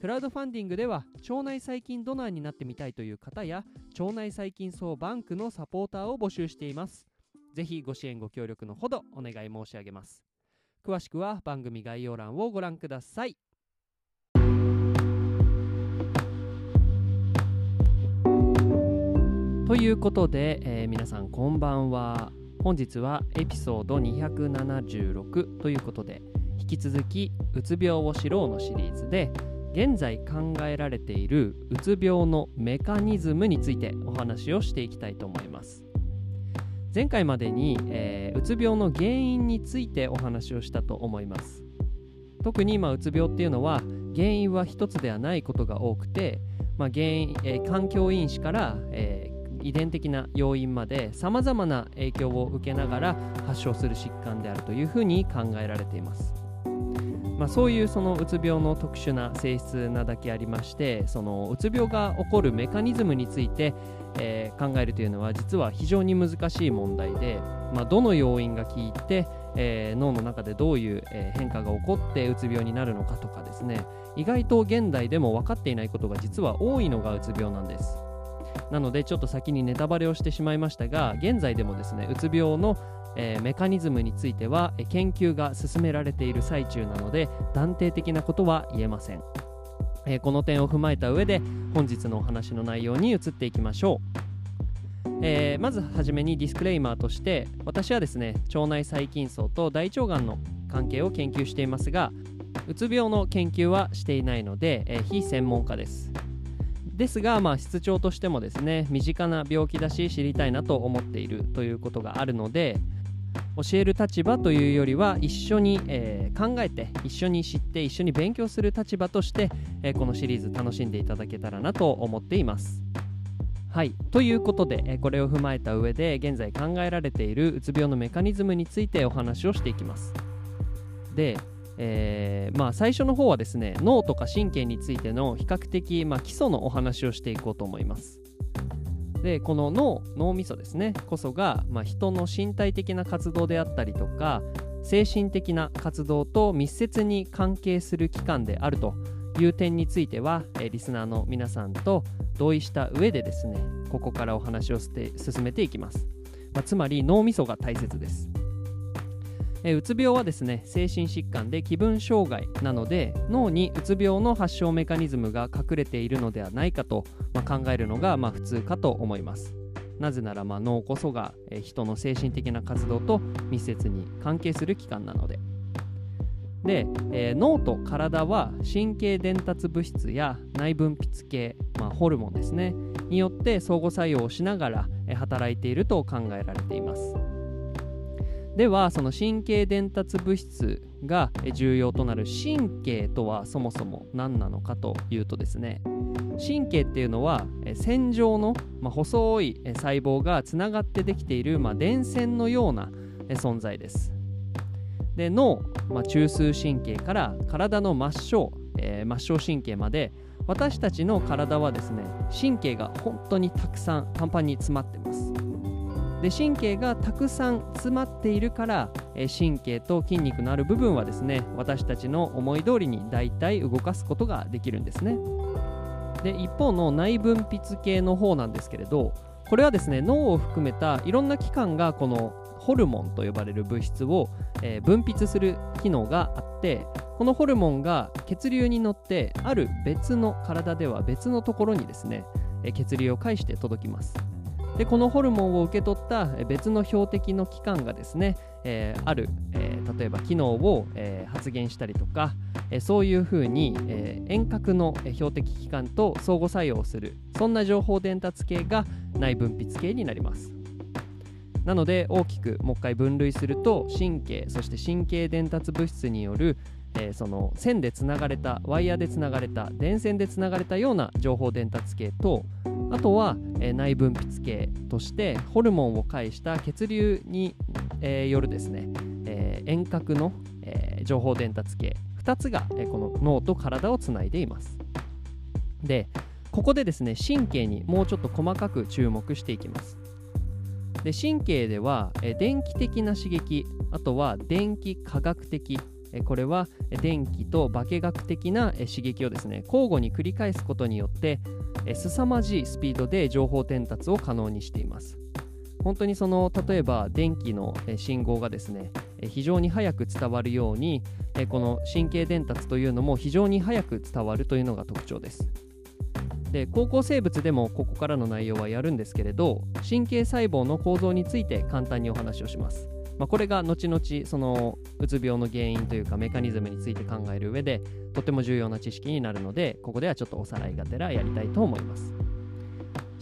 クラウドファンディングでは腸内細菌ドナーになってみたいという方や腸内細菌総バンクのサポーターを募集しています。ぜひご支援ご協力のほどお願い申し上げます。詳しくは番組概要欄をご覧ください。ということで、えー皆さんこんばんは。本日はエピソード276ということで引き続きうつ病を知ろうのシリーズで現在考えられているうつ病のメカニズムについてお話をしていきたいと思います前回までに、えーうつ病の原因についてお話をしたと思います特に今うつ病っていうのは原因は一つではないことが多くて、まあ、原因、えー環境因子から、えー遺伝的な要因までさまざまな影響を受けながら発症する疾患であるというふうに考えられています。まあ、そういうそのうつ病の特殊な性質なだけありましてそのうつ病が起こるメカニズムについて、えー考えるというのは実は非常に難しい問題で、まあ、どの要因が効いて、えー脳の中でどういう、え変化が起こってうつ病になるのかとかですね意外と現代でも分かっていないことが実は多いのがうつ病なんです。なのでちょっと先にネタバレをしてしまいましたが現在でもですねうつ病の、えーメカニズムについては研究が進められている最中なので断定的なことは言えません、えーこの点を踏まえた上で本日のお話の内容に移っていきましょう、えーまずはじめにディスクレイマーとして私はですね腸内細菌層と大腸がんの関係を研究していますがうつ病の研究はしていないので、えー非専門家です。ですが、まあ、室長としてもですね身近な病気だし知りたいなと思っているということがあるので教える立場というよりは一緒に、えー考えて一緒に知って一緒に勉強する立場として、えーこのシリーズ楽しんでいただけたらなと思っています。はいということで、えーこれを踏まえた上で現在考えられているうつ病のメカニズムについてお話をしていきます。で、えーまあ、最初の方はですね脳とか神経についての比較的、まあ、基礎のお話をしていこうと思います。でこの脳脳みそですね。こそが、まあ、人の身体的な活動であったりとか精神的な活動と密接に関係する器官であるという点については、えリスナーの皆さんと同意した上でですねここからお話をして進めていきます、まあつまり脳みそが大切です。えうつ病はですね精神疾患で気分障害なので脳にうつ病の発症メカニズムが隠れているのではないかと、まあ考えるのがま普通かと思います。なぜならま脳こそが、え人の精神的な活動と密接に関係する器官なので。で、えー脳と体は神経伝達物質や内分泌系、まあ、ホルモンですねによって相互作用をしながら、働いていると考えられています。ではその神経伝達物質が重要となる神経とはそもそも何なのかというとですね神経っていうのは線状の、まあ、細い細胞がつながってできている、まあ、電線のような存在です。で脳、まあ、中枢神経から体の末梢、えー末梢神経まで私たちの体はですね神経が本当にたくさんパンパンに詰まってます。で神経がたくさん詰まっているから、えー神経と筋肉のある部分はですね私たちの思い通りに大体動かすことができるんですね。で一方の内分泌系の方なんですけれどこれはですね脳を含めたいろんな器官がこのホルモンと呼ばれる物質を、えー分泌する機能があってこのホルモンが血流に乗ってある別の体では別のところにですね、えー血流を介して届きます。でこのホルモンを受け取った別の標的の器官がですね、えーある、えー例えば機能を、えー発現したりとか、えそういうふうに、え遠隔の標的器官と相互作用するそんな情報伝達系が内分泌系になります。なので大きくもう一回分類すると神経そして神経伝達物質による、えー、その線でつながれたワイヤーでつながれた電線でつながれたような情報伝達系とあとは、えー、内分泌系としてホルモンを介した血流に、えー、よるですね、え遠隔の、え情報伝達系。2つが、えこの脳と体をつないでいます。でここでですね神経にもうちょっと細かく注目していきます。で神経では、え電気的な刺激あとは電気科学的これは電気と化学的な刺激をですね交互に繰り返すことによって凄まじいスピードで情報伝達を可能にしています。本当にその例えば電気の信号がですね非常に早く伝わるようにこの神経伝達というのも非常に早く伝わるというのが特徴です。で高校生物でもここからの内容はやるんですけれど神経細胞の構造について簡単にお話をします。まあ、これが後々そのうつ病の原因というかメカニズムについて考える上でとても重要な知識になるのでここではちょっとおさらいがてらやりたいと思います。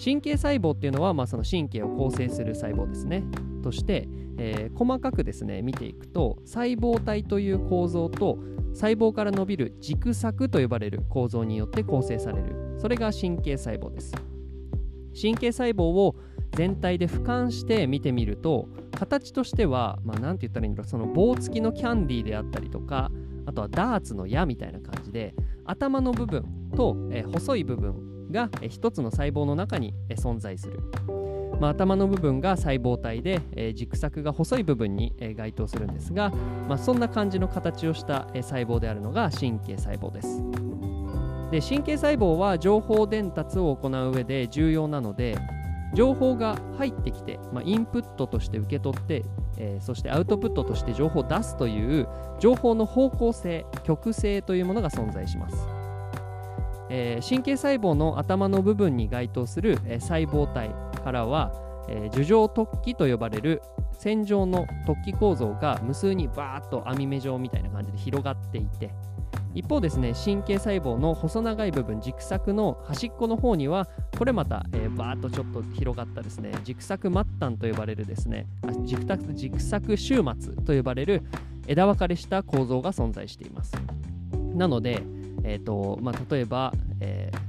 神経細胞っていうのは、まあ、その神経を構成する細胞ですね。として、えー、細かくですね見ていくと細胞体という構造と細胞から伸びる軸索と呼ばれる構造によって構成される。それが神経細胞です。神経細胞を全体で俯瞰して見てみると形としては、まあ、て言ったらいいんだろうその棒付きのキャンディーであったりとかあとはダーツの矢みたいな感じで頭の部分と、え細い部分が、え一つの細胞の中に、え存在する、まあ、頭の部分が細胞体で、え軸索が細い部分に、え該当するんですが、まあ、そんな感じの形をした、え細胞であるのが神経細胞です。で神経細胞は情報伝達を行う上で重要なので情報が入ってきて、まあ、インプットとして受け取って、えー、そしてアウトプットとして情報を出すという情報の方向性極性というものが存在します、えー、神経細胞の頭の部分に該当する、えー、細胞体からは、え樹状突起と呼ばれる線状の突起構造が無数にバーッと網目状みたいな感じで広がっていて一方ですね神経細胞の細長い部分軸索の端っこの方にはこれまた、えー、バーッとちょっと広がったですね軸索末端と呼ばれるですね軸軸索終末と呼ばれる枝分かれした構造が存在しています。なので、えーとまあ、例えば、えー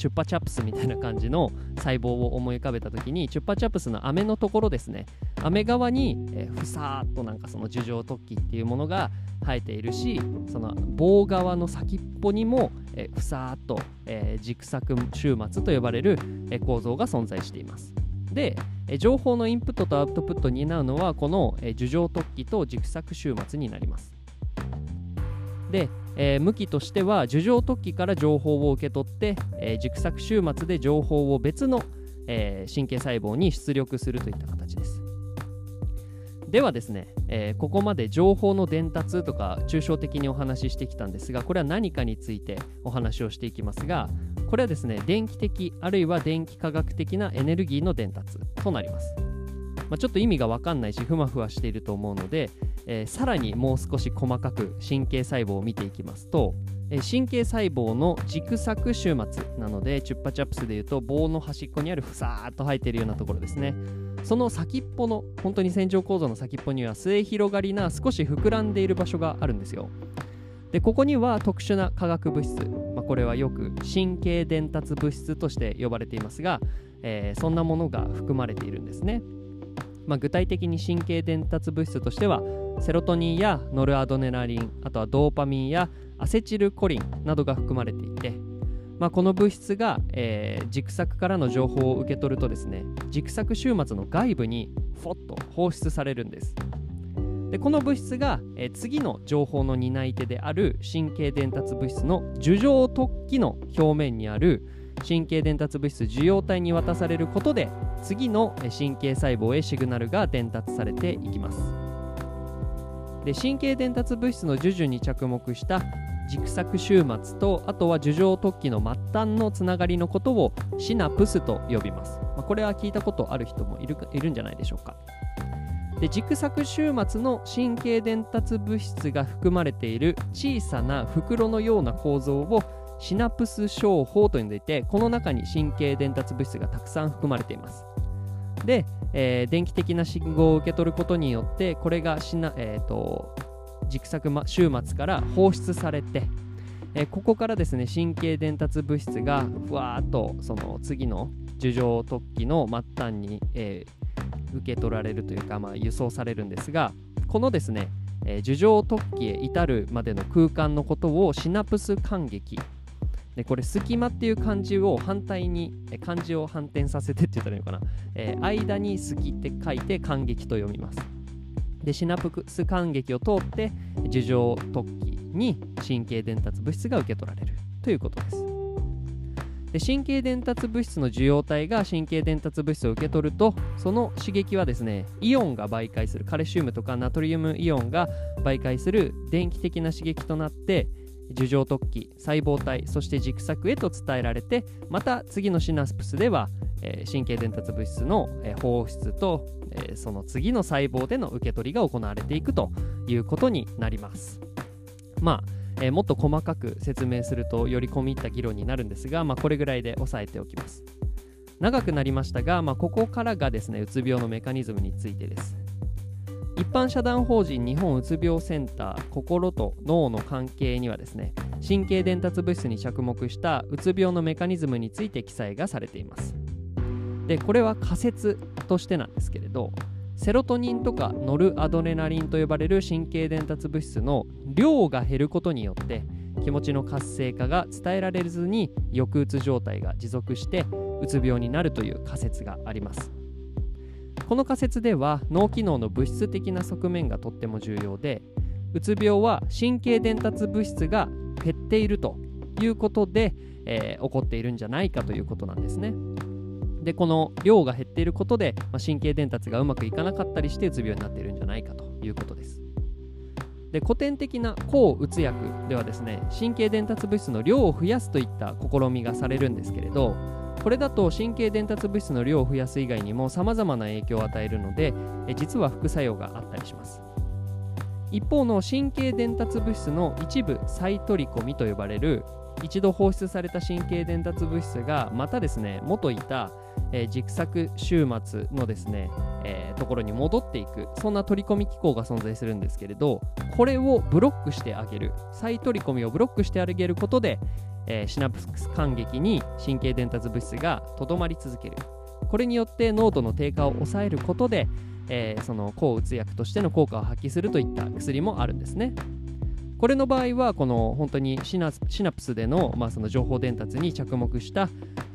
チュッパチャップスみたいな感じの細胞を思い浮かべた時にチュッパチャップスの飴のところですね。飴側に、え、ふさーっとなんかその樹状突起っていうものが生えているしその棒側の先っぽにも、え、ふさーっと、えー、軸索終末と呼ばれる、え、構造が存在しています。で、情報のインプットとアウトプットに担うのはこの、樹状突起と軸索終末になります。でえー、向きとしては樹状突起から情報を受け取って、えー、軸索終末で情報を別の、えー、神経細胞に出力するといった形です。ではですね、えここまで情報の伝達とか抽象的にお話ししてきたんですがこれは何かについてお話をしていきますがこれはですね電気的あるいは電気化学的なエネルギーの伝達となります。まあ、ちょっと意味が分かんないしふわふわしていると思うので、えー、さらにもう少し細かく神経細胞を見ていきますと、えー、神経細胞の軸索終末なのでチュッパチャップスでいうと棒の端っこにあるふさーっと生えているようなところですね。その先っぽの本当に線状構造の先っぽには末広がりな少し膨らんでいる場所があるんですよ。でここには特殊な化学物質、まあ、これはよく神経伝達物質として呼ばれていますが、えー、そんなものが含まれているんですね。まあ、具体的に神経伝達物質としてはセロトニンやノルアドネラリンあとはドーパミンやアセチルコリンなどが含まれていて、まあ、この物質が、えー、軸索からの情報を受け取るとですね軸索終末の外部にフォッと放出されるんです。でこの物質が、えー、次の情報の担い手である神経伝達物質の樹状突起の表面にある神経伝達物質受容体に渡されることで次の神経細胞へシグナルが伝達されていきます。で神経伝達物質の授受に着目した軸索終末とあとは樹状突起の末端のつながりのことをシナプスと呼びます、まあ、これは聞いたことある人もいるいるんじゃないでしょうか。で軸索終末の神経伝達物質が含まれている小さな袋のような構造をシナプス商法と呼んでいてこの中に神経伝達物質がたくさん含まれています。で、えー、電気的な信号を受け取ることによってこれがシナ、えーと、軸索終末から放出されて、えー、ここからですね神経伝達物質がふわーっとその次の樹状突起の末端に、えー、受け取られるというか、まあ、輸送されるんですがこのですね、えー、樹状突起へ至るまでの空間のことをシナプス間隙でこれ隙間っていう漢字を反対に漢字を反転させてって言ったらいいのかな、えー、間に隙って書いて間隙と読みます。でシナプス間隙を通って樹状突起に神経伝達物質が受け取られるということです。で神経伝達物質の受容体が神経伝達物質を受け取るとその刺激はですねイオンが媒介するカルシウムとかナトリウムイオンが媒介する電気的な刺激となって樹状突起細胞体そして軸索へと伝えられてまた次のシナプスでは、えー、神経伝達物質の、えー、放出と、えー、その次の細胞での受け取りが行われていくということになります。まあえー、もっと細かく説明するとより込み入った議論になるんですが、まあ、これぐらいで押さえておきます。長くなりましたが、まあ、ここからがですねうつ病のメカニズムについてです。一般社団法人日本うつ病センター心と脳の関係にはですね神経伝達物質に着目したうつ病のメカニズムについて記載がされています。でこれは仮説としてなんですけれどセロトニンとかノルアドレナリンと呼ばれる神経伝達物質の量が減ることによって気持ちの活性化が伝えられずに抑うつ状態が持続してうつ病になるという仮説があります。この仮説では脳機能の物質的な側面がとっても重要でうつ病は神経伝達物質が減っているということで、えー、起こっているんじゃないかということなんですね。でこの量が減っていることで、まあ、神経伝達がうまくいかなかったりしてうつ病になっているんじゃないかということです。で古典的な抗うつ薬ではですね神経伝達物質の量を増やすといった試みがされるんですけれどこれだと神経伝達物質の量を増やす以外にもさまざまな影響を与えるので実は副作用があったりします。一方の神経伝達物質の一部再取り込みと呼ばれる一度放出された神経伝達物質がまたですね元いた、えー、軸索終末のですね、えー、ところに戻っていくそんな取り込み機構が存在するんですけれどこれをブロックしてあげる再取り込みをブロックしてあげることでえー、シナプス間隙に神経伝達物質がとどまり続ける。これによって濃度の低下を抑えることで、えー、その抗うつ薬としての効果を発揮するといった薬もあるんですね。これの場合はこの本当にシナプスでの,、まあその情報伝達に着目した、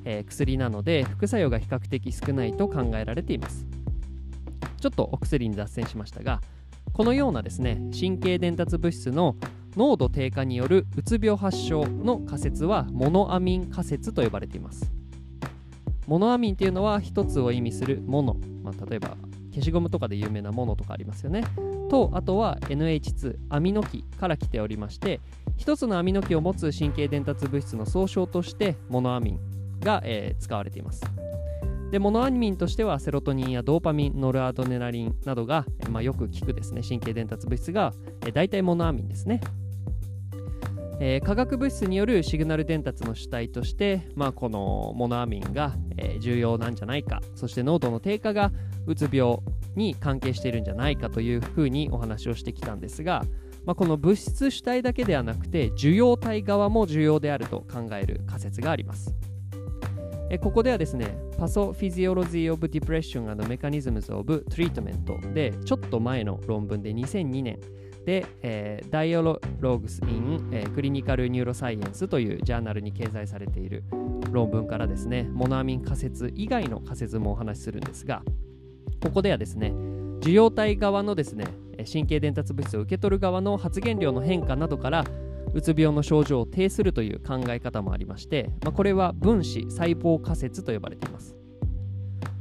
えー、薬なので副作用が比較的少ないと考えられています。ちょっとお薬に脱線しましたがこのようなですね神経伝達物質の濃度低下によるうつ病発症の仮説はモノアミン仮説と呼ばれています。モノアミンというのは一つを意味するモノ、まあ、例えば消しゴムとかで有名なものとかありますよね。とあとは NH2 アミノ基から来ておりまして一つのアミノ基を持つ神経伝達物質の総称としてモノアミンが、えー、使われています。でモノアミンとしてはセロトニンやドーパミンノルアドネラリンなどが、まあ、よく効くですね神経伝達物質が、えー、大体モノアミンですね。えー、化学物質によるシグナル伝達の主体として、まあ、このモノアミンが、えー、重要なんじゃないかそして濃度の低下がうつ病に関係しているんじゃないかというふうにお話をしてきたんですが、まあ、この物質主体だけではなくて受容体側も重要であると考える仮説があります。えここではですね、 Pathophysiology of Depression and Mechanisms of Treatment でちょっと前の論文で2002年で、えー、Dialogues in、えー、Clinical Neuroscience というジャーナルに掲載されている論文からですね、モノアミン仮説以外の仮説もお話しするんですが、ここではですね、受容体側のですね、神経伝達物質を受け取る側の発現量の変化などから、うつ病の症状を呈するという考え方もありまして、まあ、これは分子細胞仮説と呼ばれています。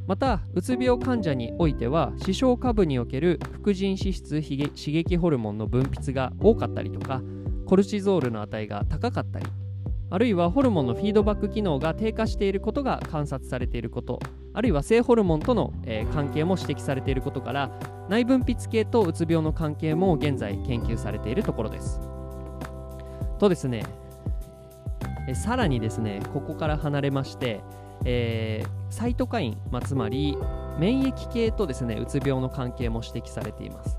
またうつ病患者においては視床下部における副腎脂質刺激ホルモンの分泌が多かったりとかコルチゾールの値が高かったりあるいはホルモンのフィードバック機能が低下していることが観察されていることあるいは性ホルモンとの、えー、関係も指摘されていることから内分泌系とうつ病の関係も現在研究されているところです。とですねえさらにですねここから離れましてえー、サイトカイン、まあ、つまり免疫系とですねうつ病の関係も指摘されています。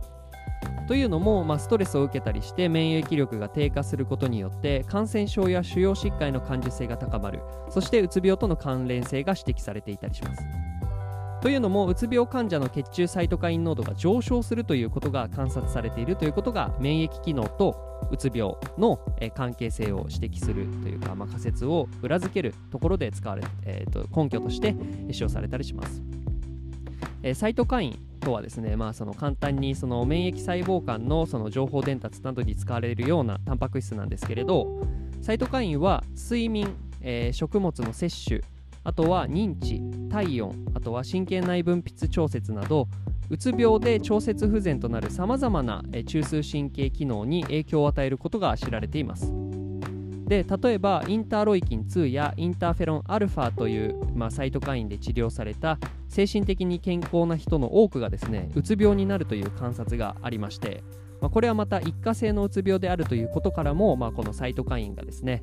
というのも、まあ、ストレスを受けたりして免疫力が低下することによって感染症や腫瘍疾患の感受性が高まる。そしてうつ病との関連性が指摘されていたりします。というのもうつ病患者の血中サイトカイン濃度が上昇するということが観察されているということが免疫機能とうつ病のえ関係性を指摘するというか、まあ、仮説を裏付けるところで使われ、えー、と根拠として使用されたりします、え、サイトカインとはですね、まあ、その簡単にその免疫細胞間のその情報伝達などに使われるようなタンパク質なんですけれどサイトカインは睡眠、えー、食物の摂取あとは認知体温あとは神経内分泌調節などうつ病で調節不全となるさまざまな中枢神経機能に影響を与えることが知られています。で例えばインターロイキン2やインターフェロンアルファという、まあ、サイトカインで治療された精神的に健康な人の多くがですねうつ病になるという観察がありまして、まあ、これはまた一過性のうつ病であるということからも、まあ、このサイトカインがですね、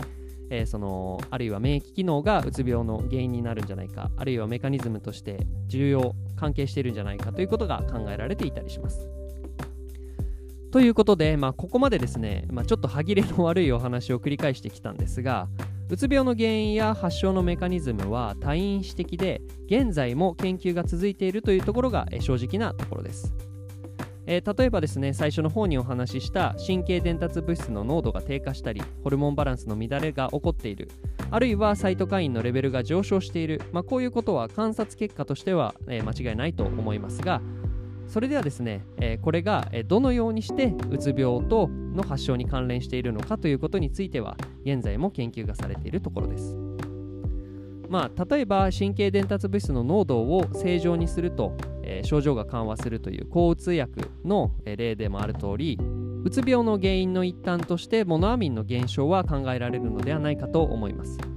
えー、そのあるいは免疫機能がうつ病の原因になるんじゃないかあるいはメカニズムとして重要関係しているんじゃないかということが考えられていたりします。ということで、まあ、ここまでですね、まあ、ちょっと歯切れの悪いお話を繰り返してきたんですがうつ病の原因や発症のメカニズムは多因子的で現在も研究が続いているというところが正直なところです。えー、例えばですね最初の方にお話しした神経伝達物質の濃度が低下したりホルモンバランスの乱れが起こっているあるいはサイトカインのレベルが上昇している、まあ、こういうことは観察結果としては、えー、間違いないと思いますがそれではですね、えー、これがどのようにしてうつ病との発症に関連しているのかということについては現在も研究がされているところです。まあ、例えば神経伝達物質の濃度を正常にすると、えー、症状が緩和するという抗うつ薬の例でもある通りうつ病の原因の一端としてモノアミンの減少は考えられるのではないかと思います。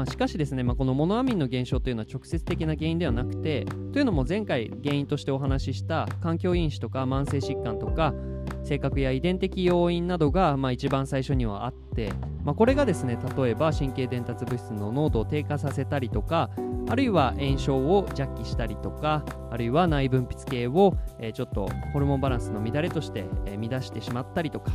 まあ、しかしですね、まあ、このモノアミンの減少というのは直接的な原因ではなくてというのも前回原因としてお話しした環境因子とか慢性疾患とか性格や遺伝的要因などが、まあ、一番最初にはあって、まあ、これがですね例えば神経伝達物質の濃度を低下させたりとかあるいは炎症を弱気したりとかあるいは内分泌系を、え、ちょっとホルモンバランスの乱れとして、え、乱してしまったりとか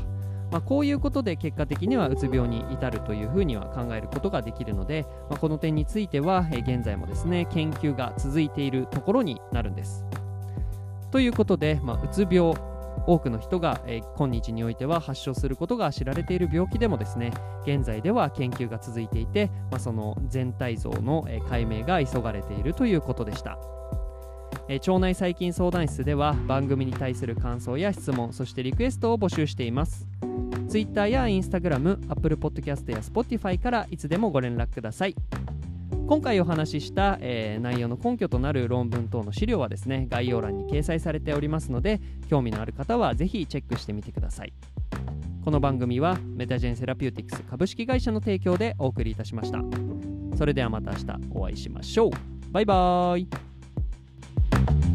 まあ、こういうことで結果的にはうつ病に至るというふうには考えることができるので、まあ、この点については、え現在もですね研究が続いているところになるんです。ということで、まあ、うつ病多くの人が、え今日においては発症することが知られている病気でもですね現在では研究が続いていて、まあ、その全体像の、え解明が急がれているということでした。え腸内細菌相談室では番組に対する感想や質問そしてリクエストを募集しています Twitter や Instagram、Apple Podcast や Spotify からいつでもご連絡ください。今回お話しした、えー、内容の根拠となる論文等の資料はですね、概要欄に掲載されておりますので、興味のある方はぜひチェックしてみてください。この番組はメタジェンセラピューティクス株式会社の提供でお送りいたしました。それではまた明日お会いしましょう。バイバーイ。thank you